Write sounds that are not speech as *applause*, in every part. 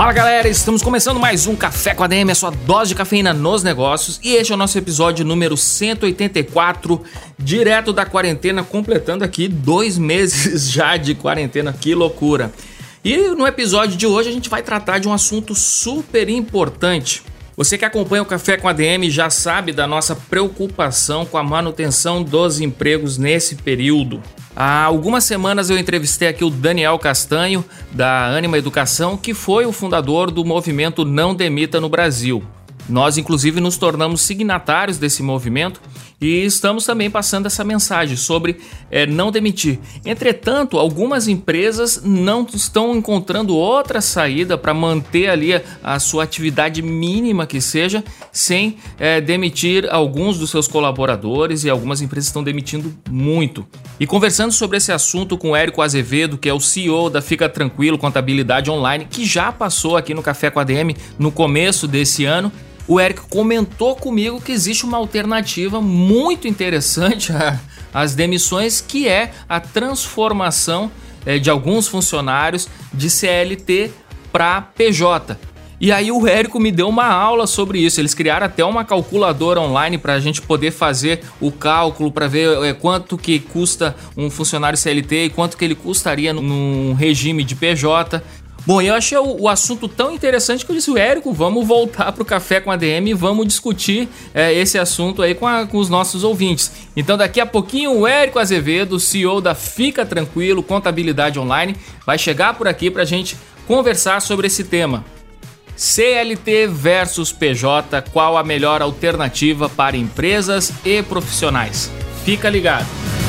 Fala galera, estamos começando mais um Café com a DM, a sua dose de cafeína nos negócios. E este é o nosso episódio número 184, direto da quarentena, completando aqui dois *laughs* meses já de quarentena, que loucura. E no episódio de hoje a gente vai tratar de um assunto super importante. Você que acompanha o Café com a DM já sabe da nossa preocupação com a manutenção dos empregos nesse período. Há algumas semanas eu entrevistei aqui o Daniel Castanho, da Anima Educação, que foi o fundador do movimento Não Demita no Brasil. Nós, inclusive, nos tornamos signatários desse movimento e estamos também passando essa mensagem sobre é, não demitir. Entretanto, algumas empresas não estão encontrando outra saída para manter ali a, a, sua atividade mínima que seja, sem é, demitir alguns dos seus colaboradores e algumas empresas estão demitindo muito. E conversando sobre esse assunto com o Érico Azevedo, que é o CEO da Fica Tranquilo Contabilidade Online, que já passou aqui no Café com a DM no começo desse ano o Eric comentou comigo que existe uma alternativa muito interessante *laughs* às demissões, que é a transformação é, de alguns funcionários de CLT para PJ. E aí o Érico me deu uma aula sobre isso. Eles criaram até uma calculadora online para a gente poder fazer o cálculo para ver é, quanto que custa um funcionário CLT e quanto que ele custaria num regime de PJ. Bom, eu achei o, o, assunto tão interessante que eu disse, Érico, vamos voltar para o Café com a DM e vamos discutir é, esse assunto aí com, a, com, os nossos ouvintes. Então, daqui a pouquinho, o Érico Azevedo, CEO da Fica Tranquilo Contabilidade Online, vai chegar por aqui para a gente conversar sobre esse tema. CLT versus PJ, qual a melhor alternativa para empresas e profissionais? Fica ligado!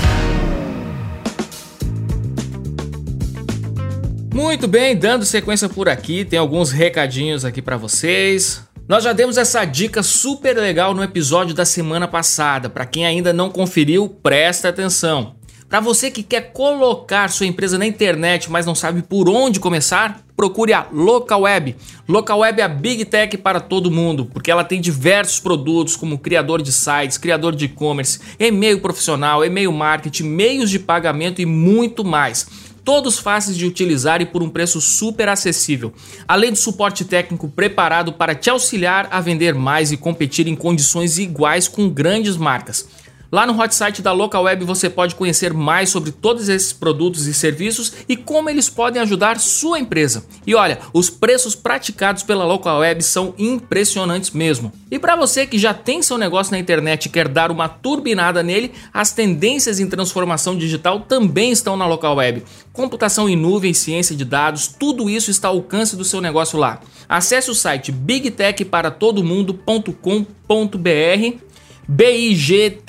Muito bem, dando sequência por aqui, tem alguns recadinhos aqui para vocês. Nós já demos essa dica super legal no episódio da semana passada. Para quem ainda não conferiu, presta atenção. Para você que quer colocar sua empresa na internet, mas não sabe por onde começar, procure a Local Web. Local Web é a Big Tech para todo mundo, porque ela tem diversos produtos como criador de sites, criador de e-commerce, e-mail profissional, e-mail marketing, meios de pagamento e muito mais todos fáceis de utilizar e por um preço super acessível, além de suporte técnico preparado para te auxiliar a vender mais e competir em condições iguais com grandes marcas. Lá no hot site da Local Web você pode conhecer mais sobre todos esses produtos e serviços e como eles podem ajudar sua empresa. E olha, os preços praticados pela Local Web são impressionantes mesmo. E para você que já tem seu negócio na internet e quer dar uma turbinada nele, as tendências em transformação digital também estão na Local Web. Computação em nuvem, ciência de dados, tudo isso está ao alcance do seu negócio lá. Acesse o site bigtechparatodomundo.com.br bigtech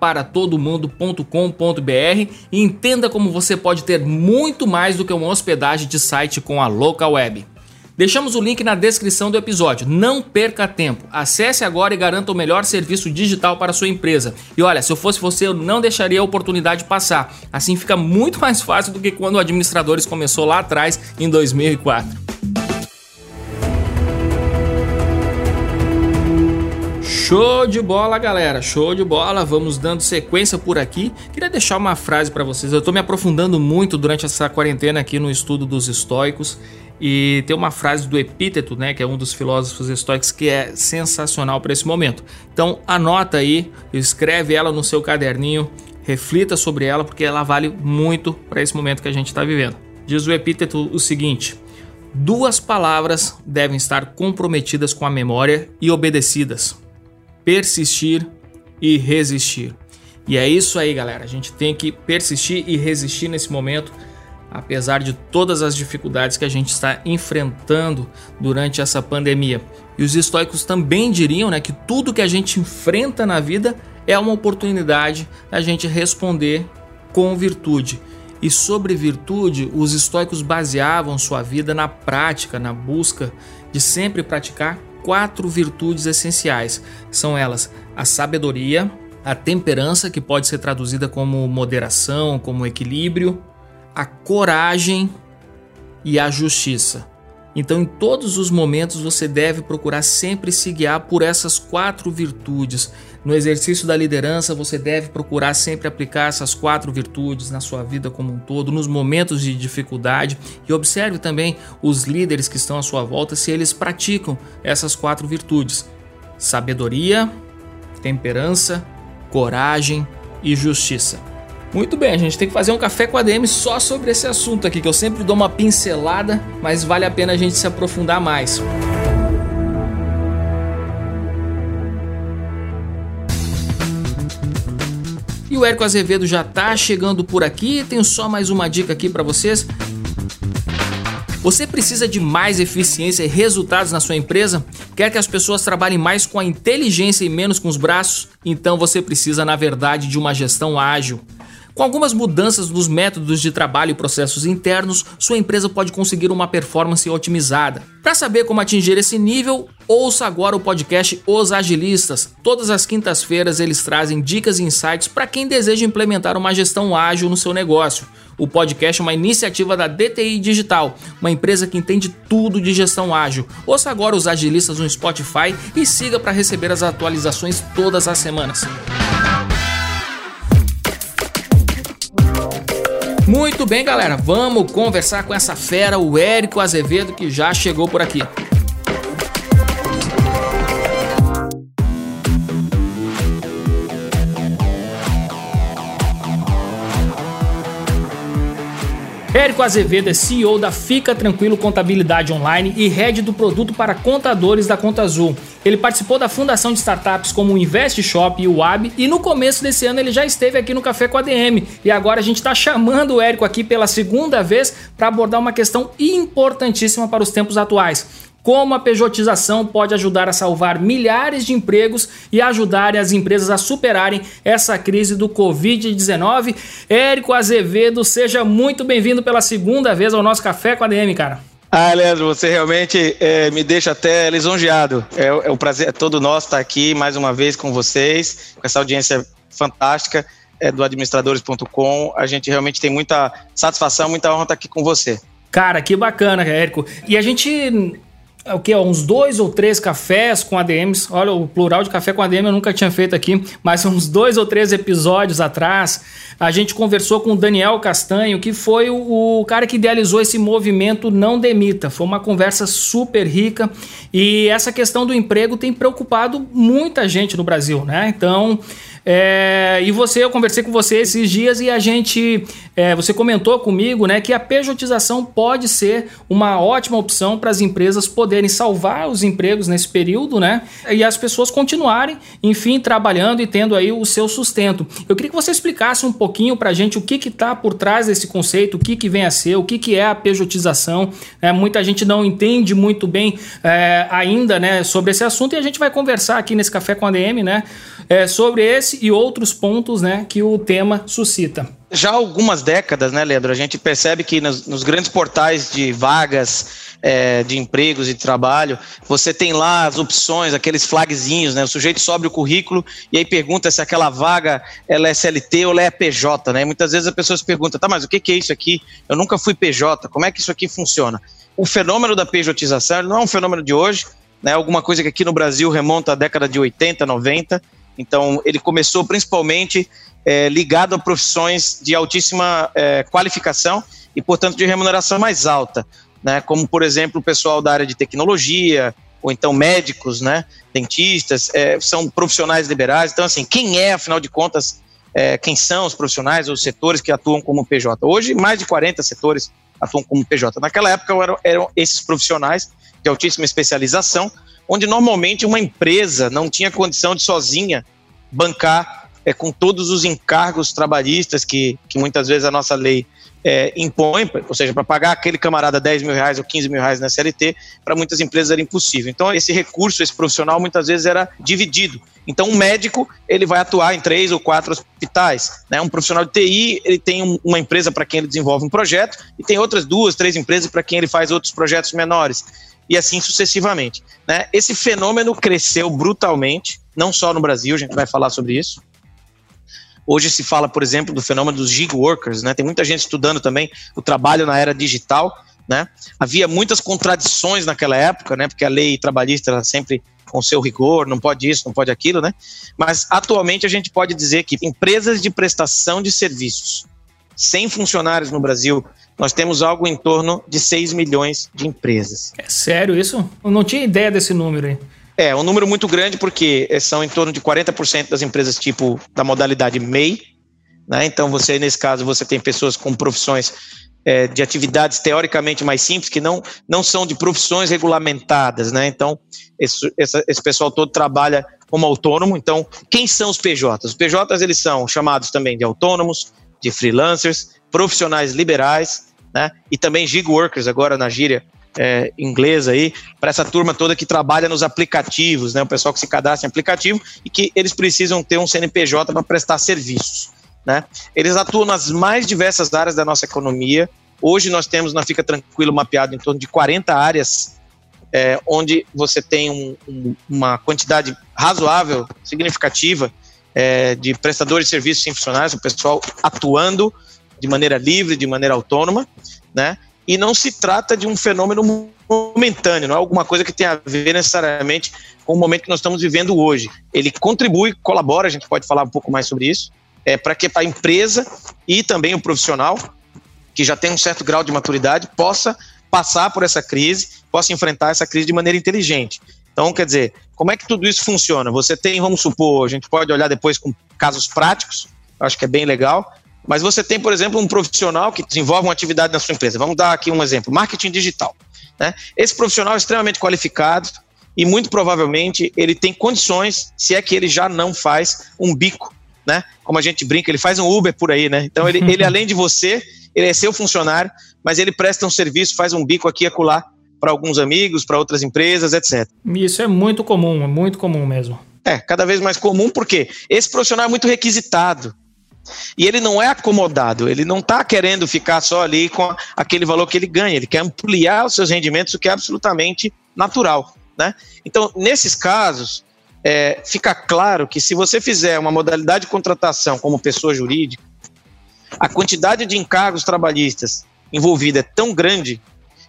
para todo mundo.com.br entenda como você pode ter muito mais do que uma hospedagem de site com a Local Web. Deixamos o link na descrição do episódio. Não perca tempo. Acesse agora e garanta o melhor serviço digital para a sua empresa. E olha, se eu fosse você, eu não deixaria a oportunidade passar. Assim fica muito mais fácil do que quando o Administradores começou lá atrás em 2004. Show de bola, galera. Show de bola. Vamos dando sequência por aqui. Queria deixar uma frase para vocês. Eu estou me aprofundando muito durante essa quarentena aqui no estudo dos estoicos e tem uma frase do Epíteto, né, que é um dos filósofos estoicos que é sensacional para esse momento. Então, anota aí, escreve ela no seu caderninho, reflita sobre ela porque ela vale muito para esse momento que a gente está vivendo. Diz o Epíteto o seguinte: Duas palavras devem estar comprometidas com a memória e obedecidas persistir e resistir. E é isso aí, galera. A gente tem que persistir e resistir nesse momento, apesar de todas as dificuldades que a gente está enfrentando durante essa pandemia. E os estoicos também diriam né, que tudo que a gente enfrenta na vida é uma oportunidade da gente responder com virtude. E sobre virtude, os estoicos baseavam sua vida na prática, na busca de sempre praticar quatro virtudes essenciais. São elas a sabedoria, a temperança, que pode ser traduzida como moderação, como equilíbrio, a coragem e a justiça. Então, em todos os momentos, você deve procurar sempre se guiar por essas quatro virtudes. No exercício da liderança, você deve procurar sempre aplicar essas quatro virtudes na sua vida como um todo, nos momentos de dificuldade. E observe também os líderes que estão à sua volta se eles praticam essas quatro virtudes: sabedoria, temperança, coragem e justiça. Muito bem, a gente tem que fazer um café com a DM só sobre esse assunto aqui, que eu sempre dou uma pincelada, mas vale a pena a gente se aprofundar mais. E o Érico Azevedo já tá chegando por aqui. Tenho só mais uma dica aqui para vocês. Você precisa de mais eficiência e resultados na sua empresa? Quer que as pessoas trabalhem mais com a inteligência e menos com os braços? Então você precisa, na verdade, de uma gestão ágil. Com algumas mudanças nos métodos de trabalho e processos internos, sua empresa pode conseguir uma performance otimizada. Para saber como atingir esse nível, ouça agora o podcast Os Agilistas. Todas as quintas-feiras eles trazem dicas e insights para quem deseja implementar uma gestão ágil no seu negócio. O podcast é uma iniciativa da DTI Digital, uma empresa que entende tudo de gestão ágil. Ouça agora os agilistas no Spotify e siga para receber as atualizações todas as semanas. Muito bem, galera, vamos conversar com essa fera, o Érico Azevedo, que já chegou por aqui. Érico Azevedo é CEO da Fica Tranquilo Contabilidade Online e head do produto para contadores da Conta Azul. Ele participou da fundação de startups como o Invest Shop e o Wab e no começo desse ano ele já esteve aqui no Café com a DM. E agora a gente está chamando o Érico aqui pela segunda vez para abordar uma questão importantíssima para os tempos atuais como a pejotização pode ajudar a salvar milhares de empregos e ajudar as empresas a superarem essa crise do Covid-19. Érico Azevedo, seja muito bem-vindo pela segunda vez ao nosso Café com a DM, cara. Ah, Leandro, você realmente é, me deixa até lisonjeado. É, é um prazer é todo nosso estar aqui mais uma vez com vocês, com essa audiência fantástica é, do administradores.com. A gente realmente tem muita satisfação, muita honra estar aqui com você. Cara, que bacana, Érico. E a gente o que? Uns dois ou três cafés com ADMs. Olha, o plural de café com ADM eu nunca tinha feito aqui, mas *laughs* uns dois ou três episódios atrás, a gente conversou com o Daniel Castanho, que foi o, o cara que idealizou esse movimento Não Demita. Foi uma conversa super rica e essa questão do emprego tem preocupado muita gente no Brasil, né? Então. É, e você, eu conversei com você esses dias e a gente, é, você comentou comigo, né, que a pejotização pode ser uma ótima opção para as empresas poderem salvar os empregos nesse período, né, e as pessoas continuarem, enfim, trabalhando e tendo aí o seu sustento. Eu queria que você explicasse um pouquinho para a gente o que está por trás desse conceito, o que, que vem a ser, o que, que é a pejotização. Né? Muita gente não entende muito bem é, ainda, né, sobre esse assunto e a gente vai conversar aqui nesse café com a DM, né, é, sobre esse e outros pontos né, que o tema suscita. Já há algumas décadas, né, Leandro, a gente percebe que nos, nos grandes portais de vagas é, de empregos e de trabalho, você tem lá as opções, aqueles flagzinhos, né? O sujeito sobe o currículo e aí pergunta se aquela vaga ela é CLT ou ela é PJ, né? Muitas vezes a pessoa se pergunta, tá, mas o que é isso aqui? Eu nunca fui PJ, como é que isso aqui funciona? O fenômeno da pejotização não é um fenômeno de hoje, né? Alguma coisa que aqui no Brasil remonta à década de 80, 90, então, ele começou principalmente é, ligado a profissões de altíssima é, qualificação e, portanto, de remuneração mais alta, né? como, por exemplo, o pessoal da área de tecnologia, ou então médicos, né? dentistas, é, são profissionais liberais. Então, assim, quem é, afinal de contas, é, quem são os profissionais ou os setores que atuam como PJ? Hoje, mais de 40 setores atuam como PJ. Naquela época, eram, eram esses profissionais de altíssima especialização, onde normalmente uma empresa não tinha condição de sozinha bancar é, com todos os encargos trabalhistas que, que muitas vezes a nossa lei é, impõe, ou seja, para pagar aquele camarada 10 mil reais ou 15 mil reais na CLT, para muitas empresas era impossível. Então, esse recurso, esse profissional, muitas vezes era dividido. Então, um médico, ele vai atuar em três ou quatro hospitais. Né? Um profissional de TI, ele tem um, uma empresa para quem ele desenvolve um projeto e tem outras duas, três empresas para quem ele faz outros projetos menores. E assim sucessivamente. Né? Esse fenômeno cresceu brutalmente, não só no Brasil, a gente vai falar sobre isso, Hoje se fala, por exemplo, do fenômeno dos gig workers, né? Tem muita gente estudando também o trabalho na era digital, né? Havia muitas contradições naquela época, né? Porque a lei trabalhista era sempre com seu rigor, não pode isso, não pode aquilo, né? Mas atualmente a gente pode dizer que empresas de prestação de serviços sem funcionários no Brasil, nós temos algo em torno de 6 milhões de empresas. É sério isso? Eu não tinha ideia desse número aí. É, um número muito grande porque são em torno de 40% das empresas tipo da modalidade MEI, né? Então você nesse caso você tem pessoas com profissões é, de atividades teoricamente mais simples que não, não são de profissões regulamentadas, né? Então esse, esse, esse pessoal todo trabalha como autônomo. Então quem são os PJs? Os PJs eles são chamados também de autônomos, de freelancers, profissionais liberais, né? E também gig workers agora na gíria é, inglesa aí, para essa turma toda que trabalha nos aplicativos, né? O pessoal que se cadastra em aplicativo e que eles precisam ter um CNPJ para prestar serviços. Né? Eles atuam nas mais diversas áreas da nossa economia. Hoje nós temos na Fica Tranquilo mapeado em torno de 40 áreas, é, onde você tem um, um, uma quantidade razoável, significativa, é, de prestadores de serviços sem funcionários, o pessoal atuando de maneira livre, de maneira autônoma, né? e não se trata de um fenômeno momentâneo, não é alguma coisa que tenha a ver necessariamente com o momento que nós estamos vivendo hoje. Ele contribui, colabora, a gente pode falar um pouco mais sobre isso, é, para que a empresa e também o profissional, que já tem um certo grau de maturidade, possa passar por essa crise, possa enfrentar essa crise de maneira inteligente. Então, quer dizer, como é que tudo isso funciona? Você tem, vamos supor, a gente pode olhar depois com casos práticos, acho que é bem legal, mas você tem, por exemplo, um profissional que desenvolve uma atividade na sua empresa. Vamos dar aqui um exemplo: marketing digital. Né? Esse profissional é extremamente qualificado e muito provavelmente ele tem condições, se é que ele já não faz um bico, né? Como a gente brinca, ele faz um Uber por aí, né? Então ele, ele *laughs* além de você, ele é seu funcionário, mas ele presta um serviço, faz um bico aqui e acolá para alguns amigos, para outras empresas, etc. Isso é muito comum, é muito comum mesmo. É, cada vez mais comum porque esse profissional é muito requisitado. E ele não é acomodado, ele não está querendo ficar só ali com aquele valor que ele ganha, ele quer ampliar os seus rendimentos, o que é absolutamente natural. Né? Então, nesses casos, é, fica claro que se você fizer uma modalidade de contratação como pessoa jurídica, a quantidade de encargos trabalhistas envolvida é tão grande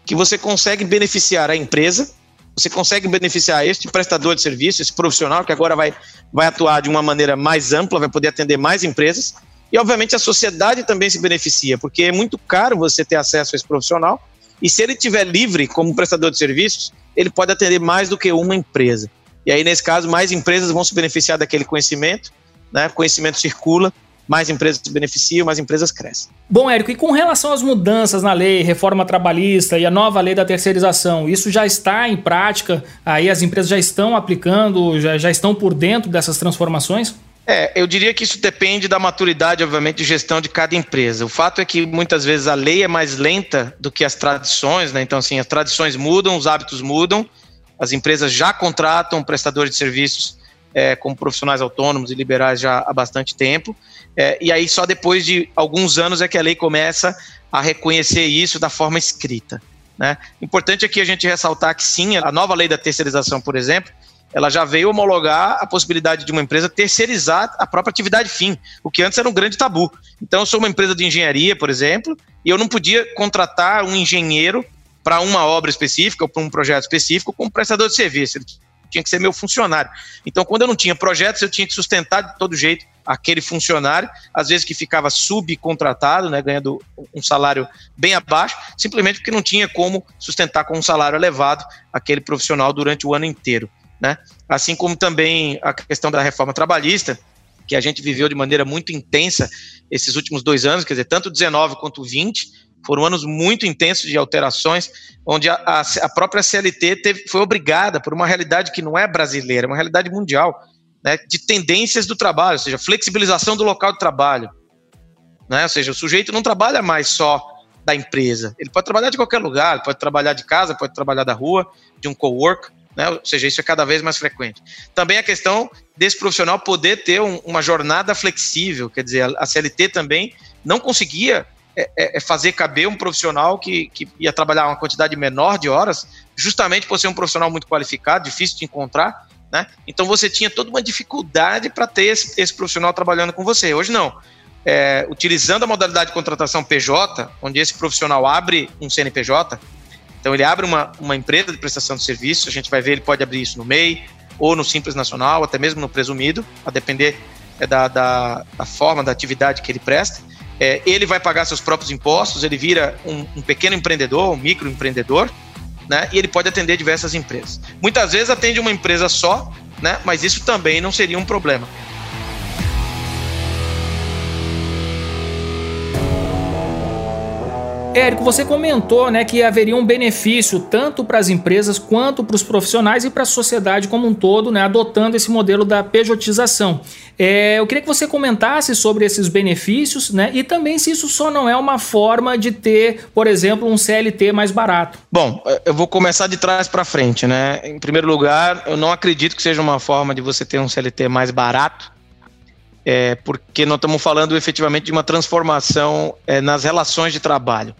que você consegue beneficiar a empresa, você consegue beneficiar este prestador de serviço, esse profissional que agora vai, vai atuar de uma maneira mais ampla, vai poder atender mais empresas, e, obviamente, a sociedade também se beneficia, porque é muito caro você ter acesso a esse profissional. E se ele estiver livre como prestador de serviços, ele pode atender mais do que uma empresa. E aí, nesse caso, mais empresas vão se beneficiar daquele conhecimento, né? conhecimento circula, mais empresas se beneficiam, mais empresas crescem. Bom, Érico, e com relação às mudanças na lei, reforma trabalhista e a nova lei da terceirização, isso já está em prática? Aí as empresas já estão aplicando, já, já estão por dentro dessas transformações? É, eu diria que isso depende da maturidade, obviamente, de gestão de cada empresa. O fato é que muitas vezes a lei é mais lenta do que as tradições, né? Então, assim, as tradições mudam, os hábitos mudam, as empresas já contratam prestadores de serviços é, como profissionais autônomos e liberais já há bastante tempo. É, e aí, só depois de alguns anos é que a lei começa a reconhecer isso da forma escrita. Né? Importante aqui a gente ressaltar que sim, a nova lei da terceirização, por exemplo, ela já veio homologar a possibilidade de uma empresa terceirizar a própria atividade fim, o que antes era um grande tabu. Então, eu sou uma empresa de engenharia, por exemplo, e eu não podia contratar um engenheiro para uma obra específica ou para um projeto específico como prestador de serviço. Ele tinha que ser meu funcionário. Então, quando eu não tinha projetos, eu tinha que sustentar de todo jeito aquele funcionário, às vezes que ficava subcontratado, né, ganhando um salário bem abaixo, simplesmente porque não tinha como sustentar com um salário elevado aquele profissional durante o ano inteiro. Né? Assim como também a questão da reforma trabalhista, que a gente viveu de maneira muito intensa esses últimos dois anos, quer dizer, tanto 19 quanto 20, foram anos muito intensos de alterações, onde a, a, a própria CLT teve, foi obrigada por uma realidade que não é brasileira, é uma realidade mundial, né, de tendências do trabalho, ou seja, flexibilização do local de trabalho, Né? Ou seja, o sujeito não trabalha mais só da empresa. Ele pode trabalhar de qualquer lugar, pode trabalhar de casa, pode trabalhar da rua, de um co-work, né? ou seja, isso é cada vez mais frequente. Também a questão desse profissional poder ter um, uma jornada flexível, quer dizer, a, CLT também não conseguia é, é, é, fazer caber um profissional que, que ia trabalhar uma quantidade menor de horas, justamente por ser um profissional muito qualificado, difícil de encontrar, né? Então você tinha toda uma dificuldade para ter esse, esse, profissional trabalhando com você. Hoje não. É, utilizando a modalidade de contratação PJ, onde esse profissional abre um CNPJ, então ele abre uma, uma empresa de prestação de serviço, a gente vai ver, ele pode abrir isso no MEI, ou no Simples Nacional, até mesmo no Presumido, a depender é, da, da, da, forma, da atividade que ele presta. É, ele vai pagar seus próprios impostos, ele vira um, um pequeno empreendedor, um microempreendedor, né? E ele pode atender diversas empresas. Muitas vezes atende uma empresa só, né? Mas isso também não seria um problema. Érico, você comentou né, que haveria um benefício tanto para as empresas quanto para os profissionais e para a sociedade como um todo, né, adotando esse modelo da pejotização. É, eu queria que você comentasse sobre esses benefícios né, e também se isso só não é uma forma de ter, por exemplo, um CLT mais barato. Bom, eu vou começar de trás para frente. Né? Em primeiro lugar, eu não acredito que seja uma forma de você ter um CLT mais barato. É, porque nós estamos falando efetivamente de uma transformação é, nas relações de trabalho.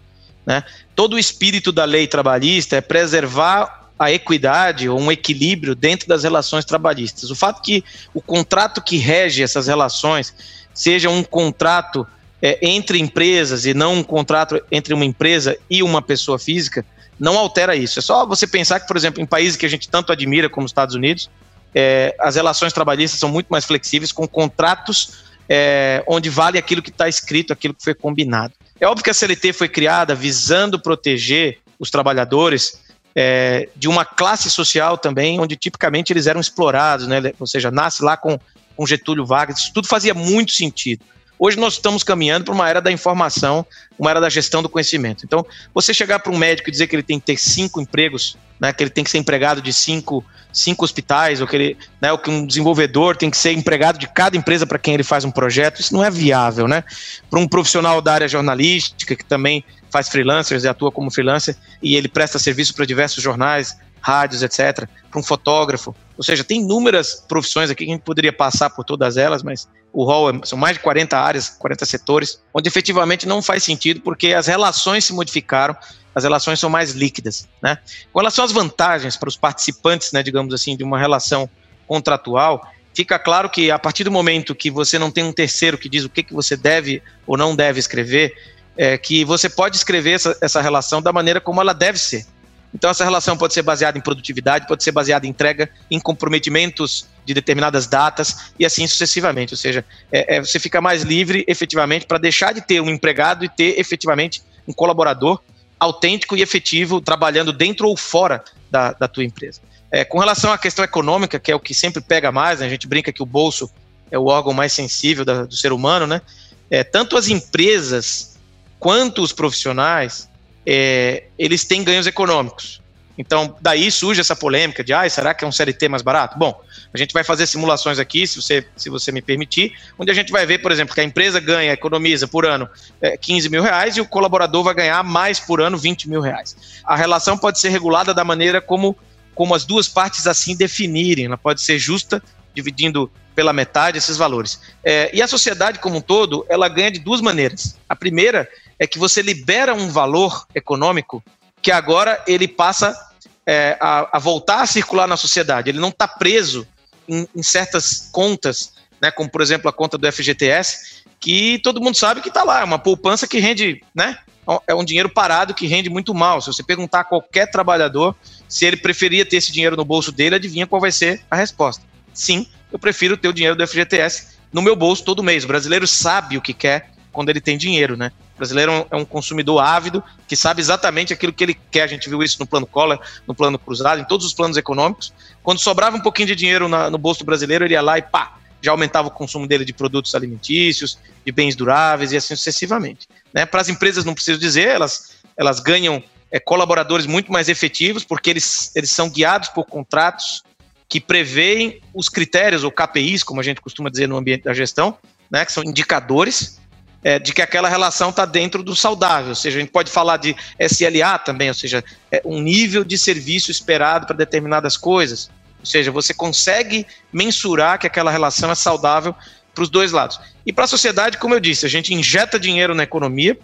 Né? Todo o espírito da lei trabalhista é preservar a equidade ou um equilíbrio dentro das relações trabalhistas. O fato que o contrato que rege essas relações seja um contrato é, entre empresas e não um contrato entre uma empresa e uma pessoa física, não altera isso. É só você pensar que, por exemplo, em países que a gente tanto admira, como os Estados Unidos, é, as relações trabalhistas são muito mais flexíveis, com contratos é, onde vale aquilo que está escrito, aquilo que foi combinado. É óbvio que a CLT foi criada visando proteger os trabalhadores é, de uma classe social também, onde tipicamente eles eram explorados, né? ou seja, nasce lá com, com Getúlio Vargas, isso tudo fazia muito sentido. Hoje nós estamos caminhando para uma era da informação, uma era da gestão do conhecimento. Então, você chegar para um médico e dizer que ele tem que ter cinco empregos, né, que ele tem que ser empregado de cinco, cinco hospitais, ou que, ele, né, ou que um desenvolvedor tem que ser empregado de cada empresa para quem ele faz um projeto, isso não é viável. Né? Para um profissional da área jornalística, que também faz freelancers e atua como freelancer, e ele presta serviço para diversos jornais, rádios, etc., para um fotógrafo. Ou seja, tem inúmeras profissões aqui que a gente poderia passar por todas elas, mas o rol é, são mais de 40 áreas, 40 setores, onde efetivamente não faz sentido porque as relações se modificaram, as relações são mais líquidas. Né? Com relação às vantagens para os participantes, né, digamos assim, de uma relação contratual, fica claro que a partir do momento que você não tem um terceiro que diz o que, que você deve ou não deve escrever, é, que você pode escrever essa, essa relação da maneira como ela deve ser. Então, essa relação pode ser baseada em produtividade, pode ser baseada em entrega, em comprometimentos de determinadas datas e assim sucessivamente. Ou seja, é, é, você fica mais livre efetivamente para deixar de ter um empregado e ter efetivamente um colaborador autêntico e efetivo trabalhando dentro ou fora da, da tua empresa. É, com relação à questão econômica, que é o que sempre pega mais, né, a gente brinca que o bolso é o órgão mais sensível da, do ser humano, né? É, tanto as empresas quanto os profissionais é, eles têm ganhos econômicos. Então, daí surge essa polêmica de, ah, será que é um CLT mais barato? Bom, a gente vai fazer simulações aqui, se você, se você me permitir, onde a gente vai ver, por exemplo, que a empresa ganha, economiza por ano é, 15 mil reais e o colaborador vai ganhar mais por ano 20 mil reais. A relação pode ser regulada da maneira como, como as duas partes assim definirem, ela pode ser justa, dividindo pela metade esses valores. É, e a sociedade como um todo, ela ganha de duas maneiras. A primeira é que você libera um valor econômico que agora ele passa é, a, a, voltar a circular na sociedade. Ele não está preso em, em, certas contas, né, como por exemplo a conta do FGTS, que todo mundo sabe que está lá, é uma poupança que rende, né, é um dinheiro parado que rende muito mal. Se você perguntar a qualquer trabalhador se ele preferia ter esse dinheiro no bolso dele, adivinha qual vai ser a resposta. Sim, eu prefiro ter o dinheiro do FGTS no meu bolso todo mês. O brasileiro sabe o que quer quando ele tem dinheiro, né? O brasileiro é um consumidor ávido que sabe exatamente aquilo que ele quer. A gente viu isso no plano Collor, no plano cruzado, em todos os planos econômicos. Quando sobrava um pouquinho de dinheiro na, no bolso do brasileiro, ele ia lá e pá, já aumentava o consumo dele de produtos alimentícios, de bens duráveis e assim sucessivamente. Né? Para as empresas, não preciso dizer, elas, elas ganham é, colaboradores muito mais efetivos, porque eles, eles são guiados por contratos que preveem os critérios, ou KPIs, como a gente costuma dizer no ambiente da gestão, né, que são indicadores é, de que aquela relação está dentro do saudável. Ou seja, a gente pode falar de SLA também, ou seja, é um nível de serviço esperado para determinadas coisas. Ou seja, você consegue mensurar que aquela relação é saudável para os dois lados. E para a sociedade, como eu disse, a gente injeta dinheiro na economia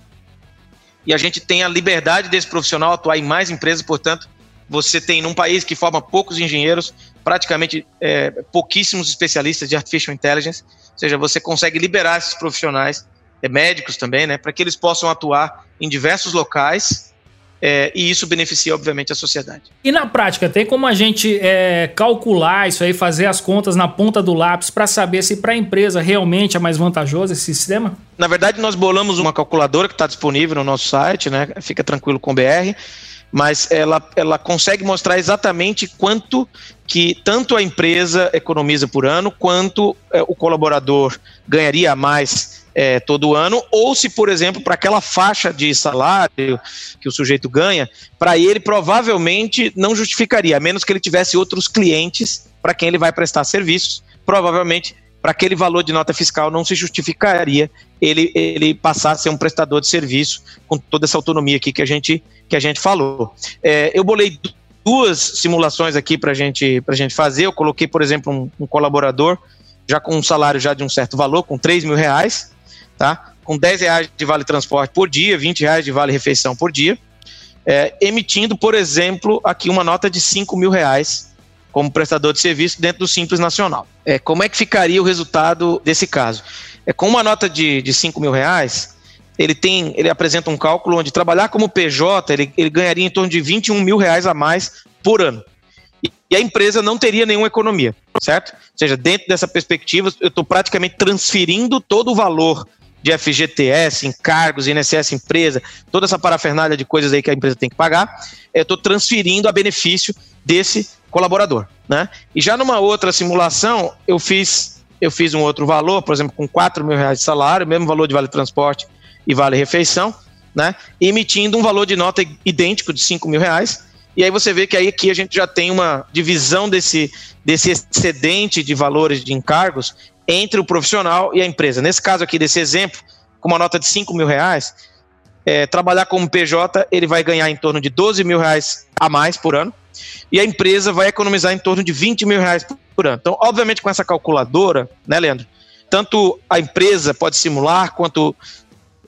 e a gente tem a liberdade desse profissional atuar em mais empresas, portanto, você tem num país que forma poucos engenheiros, praticamente é, pouquíssimos especialistas de artificial intelligence, ou seja, você consegue liberar esses profissionais, médicos também, né, para que eles possam atuar em diversos locais é, e isso beneficia, obviamente, a sociedade. E na prática, tem como a gente é, calcular isso aí, fazer as contas na ponta do lápis para saber se para a empresa realmente é mais vantajoso esse sistema? Na verdade, nós bolamos uma calculadora que está disponível no nosso site, né? Fica tranquilo com o BR mas ela, ela consegue mostrar exatamente quanto que tanto a empresa economiza por ano, quanto é, o colaborador ganharia mais é, todo ano, ou se, por exemplo, para aquela faixa de salário que o sujeito ganha, para ele provavelmente não justificaria, a menos que ele tivesse outros clientes para quem ele vai prestar serviços, provavelmente para aquele valor de nota fiscal não se justificaria ele, ele passar a ser um prestador de serviço com toda essa autonomia aqui que a gente, que a gente falou. É, eu bolei duas simulações aqui para gente, a gente fazer. Eu coloquei, por exemplo, um, um, colaborador já com um salário já de um certo valor, com 3 mil reais, tá? com 10 reais de vale transporte por dia, 20 reais de vale refeição por dia, é, emitindo, por exemplo, aqui uma nota de 5 mil reais como prestador de serviço dentro do Simples Nacional. É, como é que ficaria o resultado desse caso? É, com uma nota de, de 5 mil reais, ele tem, ele apresenta um cálculo onde trabalhar como PJ, ele, ele ganharia em torno de 21 mil reais a mais por ano. E, e a empresa não teria nenhuma economia, certo? Ou seja, dentro dessa perspectiva, eu estou praticamente transferindo todo o valor de FGTS, encargos, INSS empresa, toda essa parafernália de coisas aí que a empresa tem que pagar, eu estou transferindo a benefício desse colaborador, né? E já numa outra simulação, eu fiz eu fiz um outro valor, por exemplo, com 4 mil reais de salário, mesmo valor de vale transporte e vale refeição, né? Emitindo um valor de nota idêntico de 5 mil reais. E aí você vê que aí aqui a gente já tem uma divisão desse, desse excedente de valores de encargos entre o profissional e a empresa. Nesse caso aqui, desse exemplo, com uma nota de 5 mil reais, é, trabalhar como PJ, ele vai ganhar em torno de 12 mil reais a mais por ano, e a empresa vai economizar em torno de 20 mil reais por ano. Então, obviamente, com essa calculadora, né, Leandro? Tanto a empresa pode simular, quanto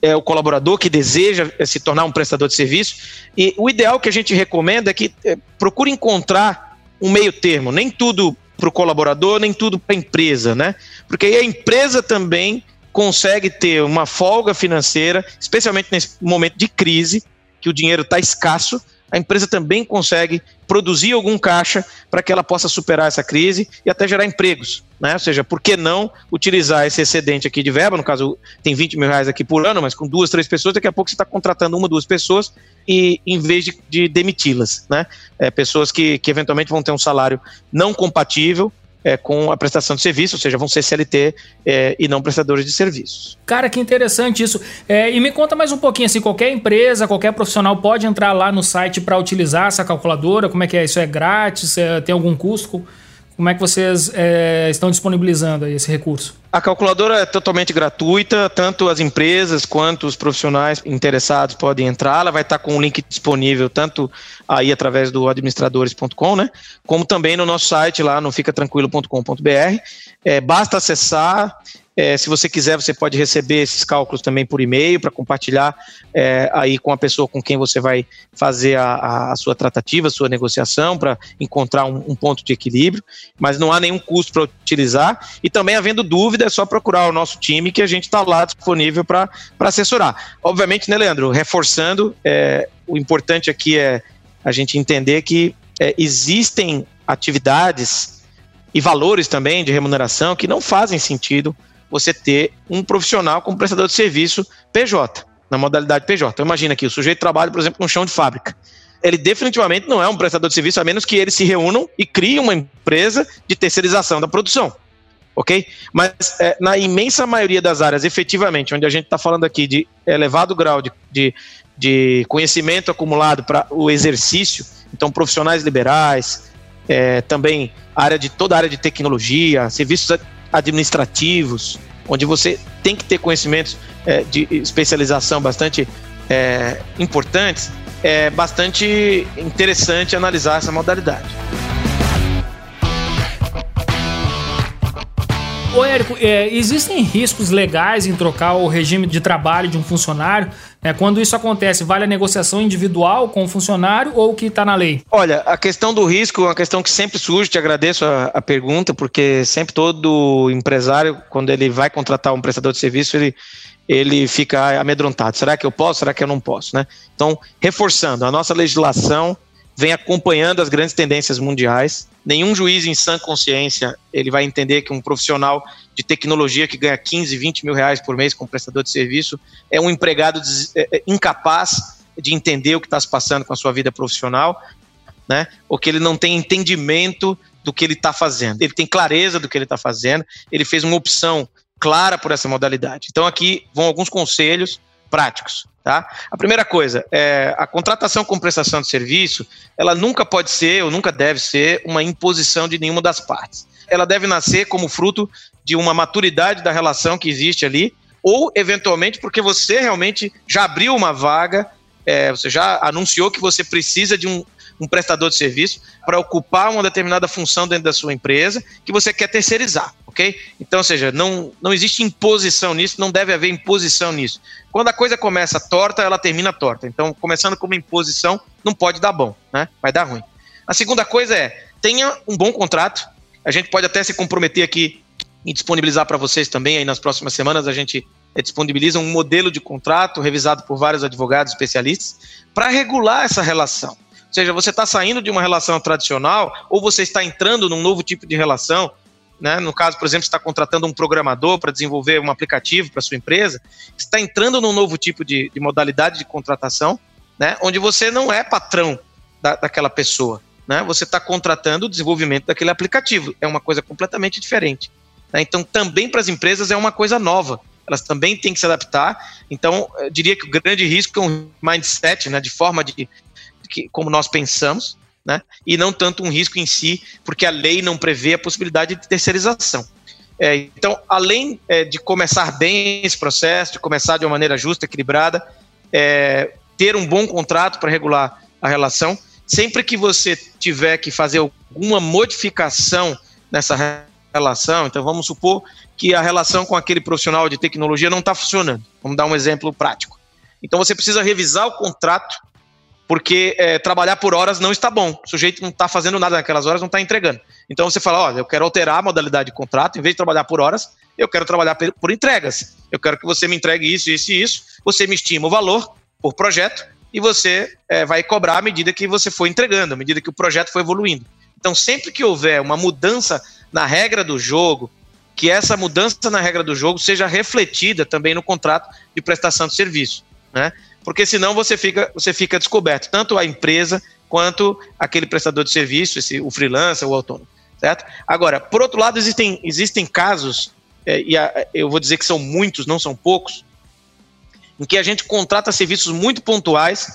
é, o colaborador que deseja é, se tornar um prestador de serviço. E o ideal que a gente recomenda é que é, procure encontrar um meio termo, nem tudo para o colaborador, nem tudo para a empresa, né? Porque aí a empresa também consegue ter uma folga financeira, especialmente nesse momento de crise, que o dinheiro está escasso, a empresa também consegue produzir algum caixa para que ela possa superar essa crise e até gerar empregos. Né? Ou seja, por que não utilizar esse excedente aqui de verba? No caso, tem 20 mil reais aqui por ano, mas com duas, três pessoas, daqui a pouco você está contratando uma, duas pessoas e em vez de, de demiti-las. Né? É, pessoas que, que eventualmente vão ter um salário não compatível é, com a prestação de serviço, ou seja, vão ser CLT é, e não prestadores de serviços. Cara, que interessante isso. É, e me conta mais um pouquinho, assim, qualquer empresa, qualquer profissional pode entrar lá no site para utilizar essa calculadora? Como é que é? Isso é grátis? É, tem algum custo? Como é que vocês é, estão disponibilizando esse recurso? A calculadora é totalmente gratuita, tanto as empresas quanto os profissionais interessados podem entrar. Ela vai estar com um link disponível tanto aí através do administradores.com, né? Como também no nosso site lá no ficatranquilo.com.br. É, basta acessar é, se você quiser, você pode receber esses cálculos também por e-mail para compartilhar é, aí com a pessoa com quem você vai fazer a, a sua tratativa, a sua negociação, para encontrar um, um, ponto de equilíbrio. Mas não há nenhum custo para utilizar. E também, havendo dúvida, é só procurar o nosso time que a gente está lá disponível para assessorar. Obviamente, né, Leandro? Reforçando, é, o importante aqui é a gente entender que é, existem atividades e valores também de remuneração que não fazem sentido você ter um profissional como prestador de serviço PJ, na modalidade PJ. Então imagina que o sujeito trabalha, por exemplo, no chão de fábrica. Ele definitivamente não é um prestador de serviço, a menos que eles se reúnam e criem uma empresa de terceirização da produção. Ok? Mas é, na imensa maioria das áreas, efetivamente, onde a gente está falando aqui de elevado grau de, de, de conhecimento acumulado para o exercício, então profissionais liberais, é, também área de toda a área de tecnologia, serviços administrativos, onde você tem que ter conhecimentos é, de especialização bastante é, importantes, é bastante interessante analisar essa modalidade. Ô, Érico, é, existem riscos legais em trocar o regime de trabalho de um funcionário? É, quando isso acontece, vale a negociação individual com o funcionário ou o que está na lei? Olha, a questão do risco é uma questão que sempre surge, te agradeço a, a, pergunta, porque sempre todo empresário, quando ele vai contratar um prestador de serviço, ele, ele fica amedrontado. Será que eu posso? Será que eu não posso? Né? Então, reforçando, a nossa legislação vem acompanhando as grandes tendências mundiais. Nenhum juiz em sã consciência ele vai entender que um profissional de tecnologia que ganha 15, 20 mil reais por mês como prestador de serviço é um empregado é, é, incapaz de entender o que está se passando com a sua vida profissional, né? Ou que ele não tem entendimento do que ele está fazendo. Ele tem clareza do que ele está fazendo. Ele fez uma opção clara por essa modalidade. Então aqui vão alguns conselhos práticos. Tá? A primeira coisa, é, a contratação com prestação de serviço, ela nunca pode ser ou nunca deve ser uma imposição de nenhuma das partes. Ela deve nascer como fruto de uma maturidade da relação que existe ali, ou eventualmente porque você realmente já abriu uma vaga, é, você já anunciou que você precisa de um, um prestador de serviço para ocupar uma determinada função dentro da sua empresa que você quer terceirizar, ok? Então, ou seja, não, não existe imposição nisso, não deve haver imposição nisso. Quando a coisa começa torta, ela termina torta. Então, começando com uma imposição, não pode dar bom, né? Vai dar ruim. A segunda coisa é, tenha um bom contrato. A gente pode até se comprometer aqui e disponibilizar para vocês também aí nas próximas semanas. A gente disponibiliza um modelo de contrato revisado por vários advogados especialistas para regular essa relação seja, você está saindo de uma relação tradicional ou você está entrando num novo tipo de relação. Né? No caso, por exemplo, está contratando um programador para desenvolver um aplicativo para sua empresa, está entrando num novo tipo de, de modalidade de contratação, né? onde você não é patrão da, daquela pessoa. Né? Você está contratando o desenvolvimento daquele aplicativo. É uma coisa completamente diferente. Né? Então, também para as empresas é uma coisa nova. Elas também têm que se adaptar. Então, eu diria que o grande risco é um mindset, né, de forma de, que, como nós pensamos, né? e não tanto um risco em si, porque a lei não prevê a possibilidade de terceirização. É, então, além é, de começar bem esse processo, de começar de uma maneira justa, equilibrada, é, ter um bom contrato para regular a relação, sempre que você tiver que fazer alguma modificação nessa relação, então vamos supor que a relação com aquele profissional de tecnologia não está funcionando. Vamos dar um exemplo prático. Então você precisa revisar o contrato porque é, trabalhar por horas não está bom. O sujeito não está fazendo nada naquelas horas, não está entregando. Então você fala, olha, eu quero alterar a modalidade de contrato, em vez de trabalhar por horas, eu quero trabalhar por entregas. Eu quero que você me entregue isso, isso e isso. Você me estima o valor por projeto e você é, vai cobrar à medida que você for entregando, à medida que o projeto for evoluindo. Então, sempre que houver uma mudança na regra do jogo, que essa mudança na regra do jogo seja refletida também no contrato de prestação de serviço. Né? Porque senão você fica, você fica descoberto, tanto a empresa quanto aquele prestador de serviço, esse, o freelancer, o autônomo, certo? Agora, por outro lado, existem, existem casos, é, e a, eu vou dizer que são muitos, não são poucos, em que a gente contrata serviços muito pontuais,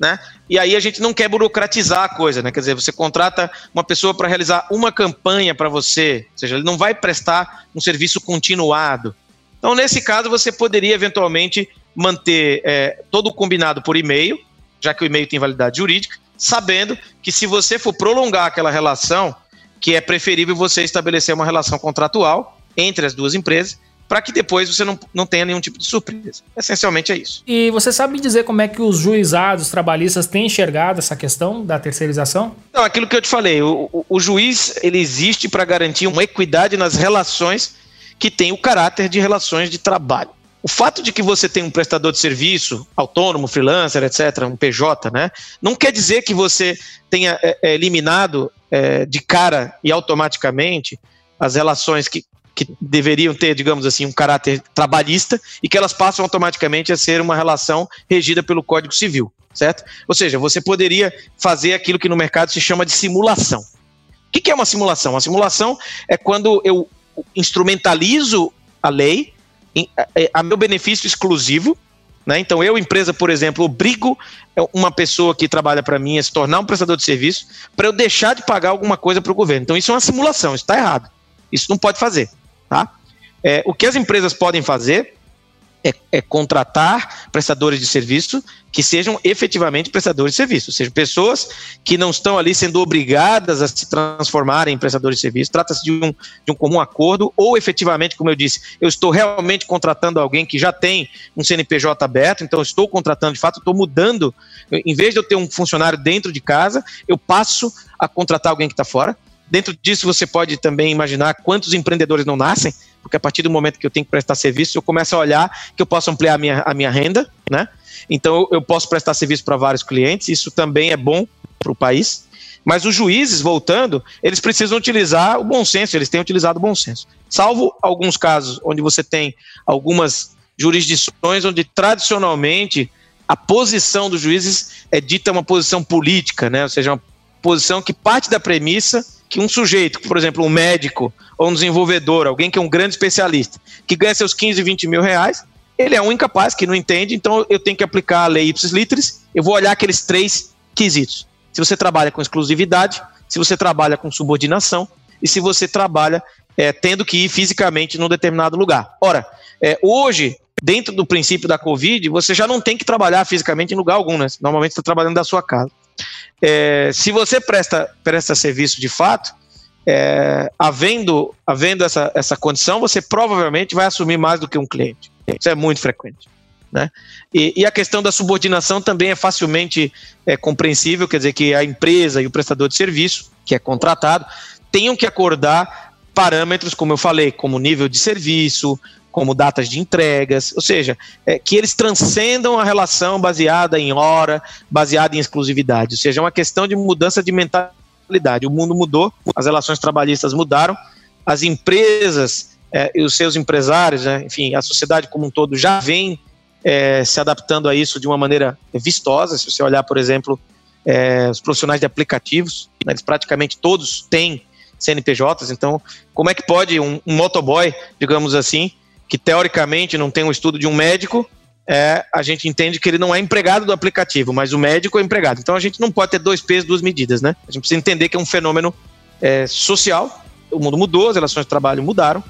né? E aí a gente não quer burocratizar a coisa, né? Quer dizer, você contrata uma pessoa para realizar uma campanha para você, ou seja, ele não vai prestar um serviço continuado. Então, nesse caso, você poderia eventualmente manter é, todo o combinado por e-mail, já que o e-mail tem validade jurídica, sabendo que se você for prolongar aquela relação, que é preferível você estabelecer uma relação contratual entre as duas empresas, para que depois você não, não tenha nenhum tipo de surpresa. Essencialmente é isso. E você sabe dizer como é que os juizados trabalhistas têm enxergado essa questão da terceirização? Não, aquilo que eu te falei, o, o, o juiz ele existe para garantir uma equidade nas relações que tem o caráter de relações de trabalho. O fato de que você tem um prestador de serviço, autônomo, freelancer, etc., um PJ, né, não quer dizer que você tenha é, é, eliminado é, de cara e automaticamente as relações que, que deveriam ter, digamos assim, um caráter trabalhista e que elas passam automaticamente a ser uma relação regida pelo Código Civil, certo? Ou seja, você poderia fazer aquilo que no mercado se chama de simulação. O que é uma simulação? Uma simulação é quando eu instrumentalizo a lei a meu benefício exclusivo. Né? Então, eu, empresa, por exemplo, obrigo é, uma pessoa que trabalha para mim a se tornar um prestador de serviço para eu deixar de pagar alguma coisa para o governo. Então, isso é uma simulação, isso está errado. Isso não pode fazer. Tá? É, o que as empresas podem fazer é, é, contratar prestadores de serviço que sejam efetivamente prestadores de serviço, ou seja, pessoas que não estão ali sendo obrigadas a se transformarem em prestadores de serviço. Trata-se de um, de um comum acordo, ou efetivamente, como eu disse, eu estou realmente contratando alguém que já tem um CNPJ aberto, então estou contratando de fato, estou mudando. Em vez de eu ter um funcionário dentro de casa, eu passo a contratar alguém que está fora. Dentro disso, você pode também imaginar quantos empreendedores não nascem, porque a partir do momento que eu tenho que prestar serviço, eu começo a olhar que eu posso ampliar a minha, a minha renda, né? Então, eu posso prestar serviço para vários clientes, isso também é bom para o país. Mas os juízes, voltando, eles precisam utilizar o bom senso, eles têm utilizado o bom senso. Salvo alguns casos onde você tem algumas jurisdições onde tradicionalmente a posição dos juízes é dita uma posição política, né? ou seja, uma posição que parte da premissa que um sujeito, por exemplo, um médico ou um desenvolvedor, alguém que é um grande especialista, que ganha seus 15, 20 mil reais, ele é um incapaz que não entende, então eu tenho que aplicar a lei ipsis literis, eu vou olhar aqueles três quesitos. Se você trabalha com exclusividade, se você trabalha com subordinação e se você trabalha é, tendo que ir fisicamente num determinado lugar. Ora, é, hoje, dentro do princípio da Covid, você já não tem que trabalhar fisicamente em lugar algum, né? Normalmente você está trabalhando da sua casa. É, se você presta, presta serviço de fato, é, havendo, havendo essa, essa condição, você provavelmente vai assumir mais do que um cliente. Isso é muito frequente. Né? E, e a questão da subordinação também é facilmente é, compreensível, quer dizer que a empresa e o prestador de serviço, que é contratado, tenham que acordar parâmetros, como eu falei, como nível de serviço, como datas de entregas, ou seja, é, que eles transcendam a relação baseada em hora, baseada em exclusividade, ou seja, é uma questão de mudança de mentalidade. O mundo mudou, as relações trabalhistas mudaram, as empresas é, e os seus empresários, né, enfim, a sociedade como um todo já vem é, se adaptando a isso de uma maneira vistosa. Se você olhar, por exemplo, é, os profissionais de aplicativos, né, eles praticamente todos têm CNPJs, então como é que pode um, um motoboy, digamos assim, que teoricamente não tem um estudo de um médico, é, a gente entende que ele não é empregado do aplicativo, mas o médico é empregado. Então a gente não pode ter dois pesos, duas medidas, né? A gente precisa entender que é um fenômeno é, social, o mundo mudou, as relações de trabalho mudaram,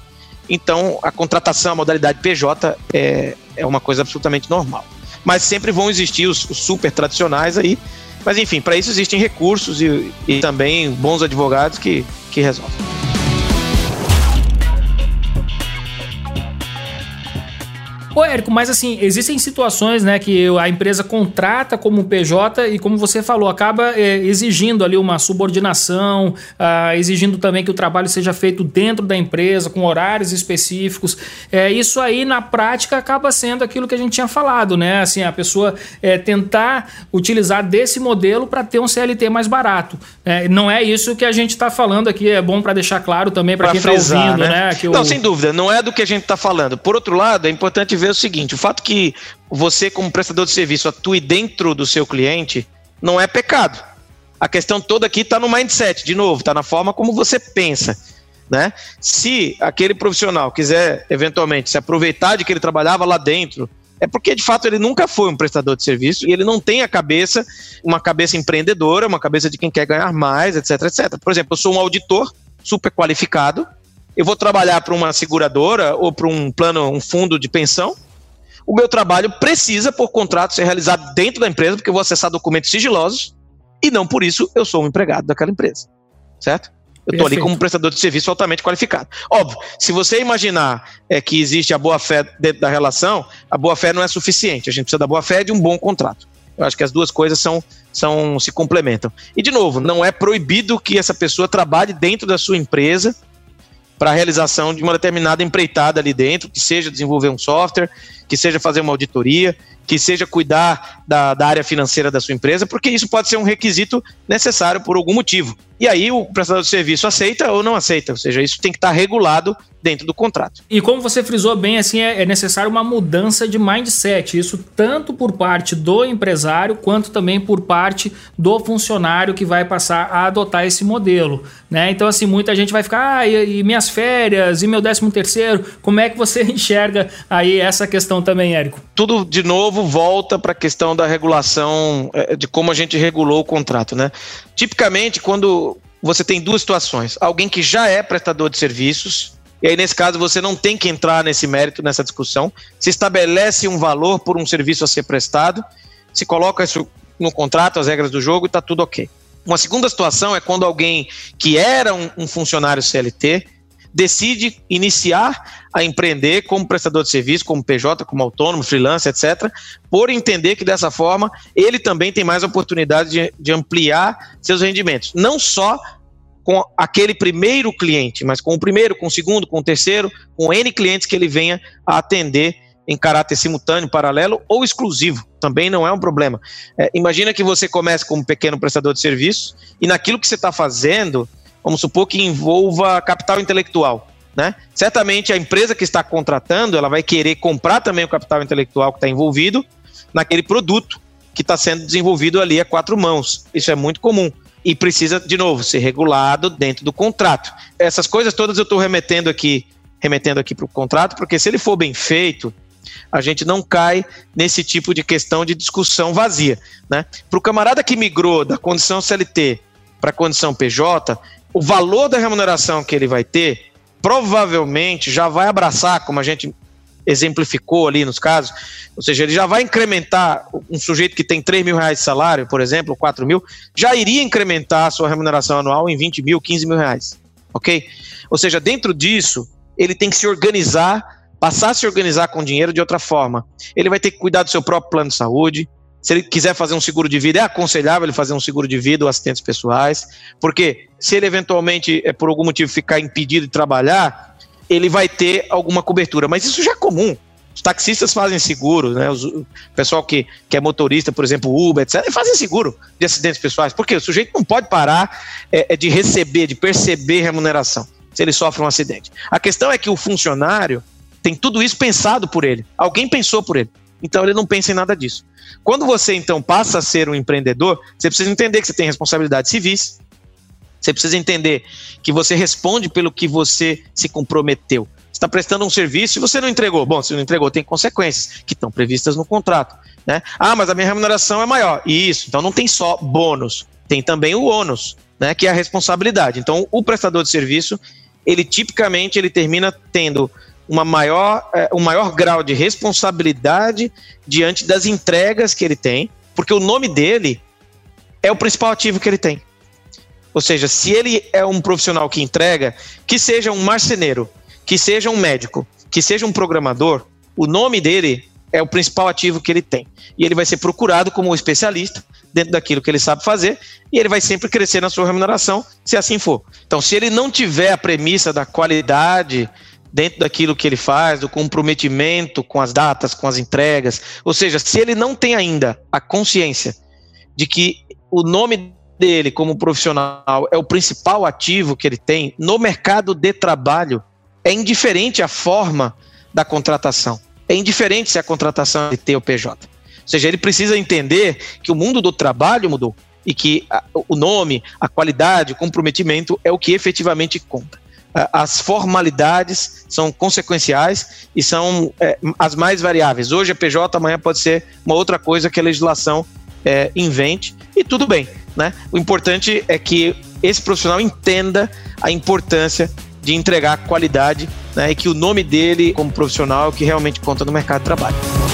então a contratação, a modalidade PJ é, é uma coisa absolutamente normal. Mas sempre vão existir os, os super tradicionais aí, mas enfim, para isso existem recursos e, e também bons advogados que, que resolvem. Ô, Érico, mas assim, existem situações, né, que a empresa contrata como PJ e, como você falou, acaba é, exigindo ali uma subordinação, ah, exigindo também que o trabalho seja feito dentro da empresa, com horários específicos. É, isso aí, na prática, acaba sendo aquilo que a gente tinha falado, né? Assim, a pessoa é, tentar utilizar desse modelo para ter um CLT mais barato. É, não é isso que a gente está falando aqui, é bom para deixar claro também para quem está ouvindo, né? né? não, sem dúvida, não é do que a gente está falando. Por outro lado, é importante ver ver o seguinte: o fato que você, como prestador de serviço, atue dentro do seu cliente não é pecado. A questão toda aqui está no mindset, de novo, está na forma como você pensa. Né? Se aquele profissional quiser eventualmente se aproveitar de que ele trabalhava lá dentro, é porque de fato ele nunca foi um prestador de serviço e ele não tem a cabeça, uma cabeça empreendedora, uma cabeça de quem quer ganhar mais, etc, etc. Por exemplo, eu sou um auditor super qualificado, eu vou trabalhar para uma seguradora ou para um plano, um fundo de pensão, o meu trabalho precisa, por contrato, ser realizado dentro da empresa, porque eu vou acessar documentos sigilosos, e não por isso eu sou um empregado daquela empresa. Certo? Eu estou ali como prestador de serviço altamente qualificado. Óbvio, se você imaginar é, que existe a boa-fé dentro da relação, a boa-fé não é suficiente. A gente precisa da boa-fé de um bom contrato. Eu acho que as duas coisas são, são se complementam. E, de novo, não é proibido que essa pessoa trabalhe dentro da sua empresa para a realização de uma determinada empreitada ali dentro, que seja desenvolver um software, que seja fazer uma auditoria, que seja cuidar da, da área financeira da sua empresa, porque isso pode ser um requisito necessário por algum motivo. E aí o prestador de serviço aceita ou não aceita, ou seja, isso tem que estar regulado dentro do contrato. E como você frisou bem, assim é, é necessário uma mudança de mindset, isso tanto por parte do empresário quanto também por parte do funcionário que vai passar a adotar esse modelo, né? Então assim muita gente vai ficar, ah, e, e minhas férias e meu décimo terceiro, como é que você *laughs* enxerga aí essa questão também, Érico? Tudo de novo volta para a questão da regulação, é, de como a gente regulou o contrato, né? Tipicamente quando você tem duas situações, alguém que já é prestador de serviços E aí, nesse caso, você não tem que entrar nesse mérito, nessa discussão. Se estabelece um valor por um serviço a ser prestado, se coloca isso no contrato, as regras do jogo e está tudo ok. Uma segunda situação é quando alguém que era um, um funcionário CLT decide iniciar a empreender como prestador de serviço, como PJ, como autônomo, freelancer, etc., por entender que dessa forma ele também tem mais oportunidade de, de ampliar seus rendimentos. Não só com aquele primeiro cliente, mas com o primeiro, com o segundo, com o terceiro, com N clientes que ele venha a atender em caráter simultâneo, paralelo ou exclusivo. Também não é um problema. É, imagina que você comece como pequeno prestador de serviço e naquilo que você está fazendo, vamos supor que envolva capital intelectual. Né? Certamente a empresa que está contratando, ela vai querer comprar também o capital intelectual que está envolvido naquele produto que está sendo desenvolvido ali a quatro mãos. Isso é muito comum e precisa, de novo, ser regulado dentro do contrato. Essas coisas todas eu estou remetendo aqui, remetendo aqui para o contrato, porque se ele for bem feito, a gente não cai nesse tipo de questão de discussão vazia. Né? Para o camarada que migrou da condição CLT para a condição PJ, o valor da remuneração que ele vai ter provavelmente já vai abraçar, como a gente exemplificou ali nos casos, ou seja, ele já vai incrementar um sujeito que tem 3 mil reais de salário, por exemplo, 4 mil, já iria incrementar a sua remuneração anual em 20 mil, 15 mil reais, ok? Ou seja, dentro disso, ele tem que se organizar passar a se organizar com dinheiro de outra forma. Ele vai ter que cuidar do seu próprio plano de saúde. Se ele quiser fazer um seguro de vida, é aconselhável ele fazer um seguro de vida ou assistentes pessoais, porque se ele eventualmente, é, por algum motivo, ficar impedido de trabalhar, ele vai ter alguma cobertura. Mas isso já é comum. Os taxistas fazem seguro, né? O pessoal que, que é motorista, por exemplo, Uber, etc., fazem seguro de acidentes pessoais. Porque o sujeito não pode parar é, é de receber, de perceber remuneração se ele sofre um acidente. A questão é que o funcionário tem tudo isso pensado por ele. Alguém pensou por ele. Então ele não pensa em nada disso. Quando você então passa a ser um empreendedor, você precisa entender que você tem responsabilidades civis. Você precisa entender que você responde pelo que você se comprometeu. Você está prestando um serviço e você não entregou. Bom, se não entregou, tem consequências que estão previstas no contrato. Né? Ah, mas a minha remuneração é maior. Isso, então não tem só bônus, tem também o ônus, né, que é a responsabilidade. Então, o prestador de serviço, ele tipicamente ele termina tendo uma maior, é, um maior grau de responsabilidade diante das entregas que ele tem, porque o nome dele é o principal ativo que ele tem. Ou seja, se ele é um profissional que entrega, que seja um marceneiro, que seja um médico, que seja um programador, o nome dele é o principal ativo que ele tem. E ele vai ser procurado como um especialista dentro daquilo que ele sabe fazer, e ele vai sempre crescer na sua remuneração, se assim for. Então, se ele não tiver a premissa da qualidade, dentro daquilo que ele faz, do comprometimento com as datas, com as entregas. Ou seja, se ele não tem ainda a consciência de que o nome dele como profissional é o principal ativo que ele tem no mercado de trabalho, é indiferente a forma da contratação. É indiferente se a contratação é T ou PJ. Ou seja, ele precisa entender que o mundo do trabalho mudou e que o nome, a qualidade, o comprometimento é o que efetivamente conta as formalidades são consequenciais e são é, as mais variáveis. Hoje a PJ, amanhã pode ser uma outra coisa que a legislação é, invente, e tudo bem. Né? O importante é que esse profissional entenda a importância de entregar qualidade né, e que o nome dele como profissional é o que realmente conta no mercado de trabalho.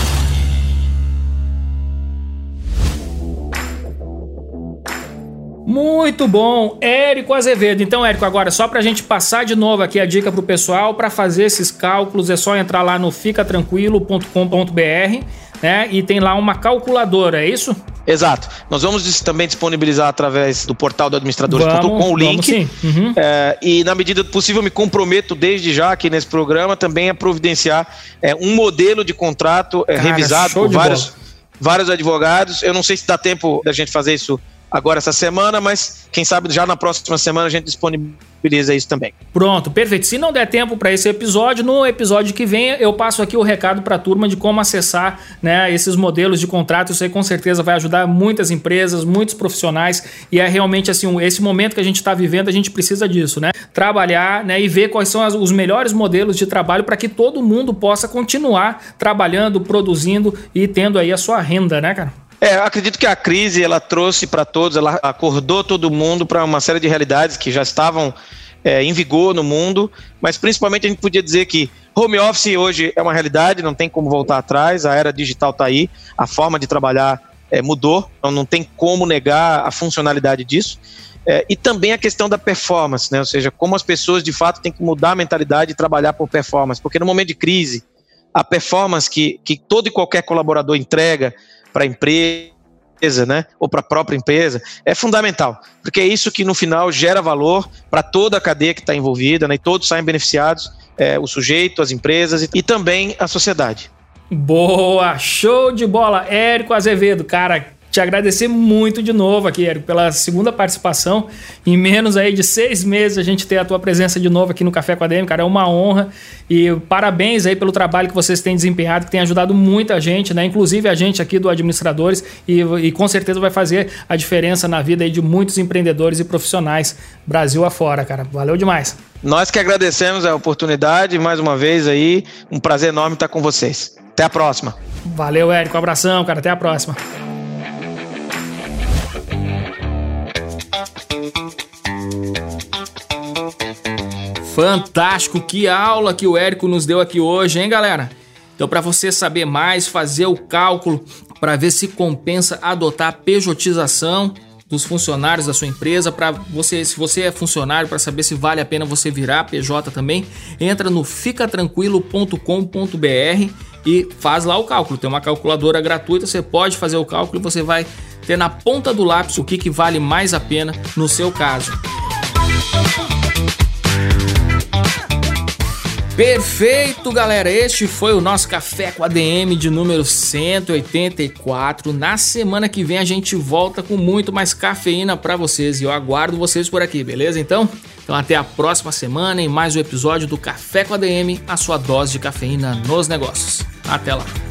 Muito bom, Érico Azevedo. Então, Érico, agora só para a gente passar de novo aqui a dica para o pessoal, para fazer esses cálculos é só entrar lá no ficatranquilo.com.br, né? E tem lá uma calculadora, é isso? Exato. Nós vamos também disponibilizar através do portal do administradores.com o link. Uhum. É, e na medida do possível, me comprometo desde já aqui nesse programa também a providenciar é, um modelo de contrato é, Cara, revisado por vários, vários advogados. Eu não sei se dá tempo da gente fazer isso agora essa semana, mas quem sabe já na próxima semana a gente disponibiliza isso também. Pronto, perfeito. Se não der tempo para esse episódio, no episódio que vem eu passo aqui o recado para a turma de como acessar né, esses modelos de contrato. Isso aí com certeza vai ajudar muitas empresas, muitos profissionais e é realmente assim esse momento que a gente está vivendo a gente precisa disso, né? Trabalhar, né, e ver quais são as, os melhores modelos de trabalho para que todo mundo possa continuar trabalhando, produzindo e tendo aí a sua renda, né, cara? É, acredito que a crise ela trouxe para todos, ela acordou todo mundo para uma série de realidades que já estavam é, em vigor no mundo, mas principalmente a gente podia dizer que home office hoje é uma realidade, não tem como voltar atrás, a era digital está aí, a forma de trabalhar é, mudou, então não tem como negar a funcionalidade disso. É, e também a questão da performance, né? ou seja, como as pessoas de fato têm que mudar a mentalidade e trabalhar por performance, porque no momento de crise, a performance que, que todo e qualquer colaborador entrega para a empresa, né, ou para a própria empresa, é fundamental, porque é isso que no final gera valor para toda a cadeia que está envolvida, né, e todos saem beneficiados, é, o sujeito, as empresas e, e também a sociedade. Boa, show de bola, Érico Azevedo, cara, te agradecer muito de novo aqui, Érico, pela segunda participação. Em menos aí de seis meses a gente ter a tua presença de novo aqui no Café com a DM, cara, é uma honra. E parabéns aí pelo trabalho que vocês têm desempenhado, que tem ajudado muita gente, né? Inclusive a gente aqui do Administradores, e, e com certeza vai fazer a diferença na vida aí de muitos empreendedores e profissionais Brasil afora, cara. Valeu demais. Nós que agradecemos a oportunidade, mais uma vez aí, um prazer enorme estar com vocês. Até a próxima. Valeu, Érico. Um abração, cara. Até a próxima. Fantástico, que aula que o Érico nos deu aqui hoje, hein, galera? Então, para você saber mais, fazer o cálculo para ver se compensa adotar a pejotização dos funcionários da sua empresa, para você, se você é funcionário, para saber se vale a pena você virar PJ também, entra no ficatranquilo.com.br e faz lá o cálculo. Tem uma calculadora gratuita, você pode fazer o cálculo e você vai ter na ponta do lápis o que, que vale mais a pena no seu caso. Perfeito, galera. Este foi o nosso Café com ADM de número 184. Na semana que vem a gente volta com muito mais cafeína para vocês e eu aguardo vocês por aqui, beleza? Então, então até a próxima semana em mais um episódio do Café com ADM, a sua dose de cafeína nos negócios. Até lá.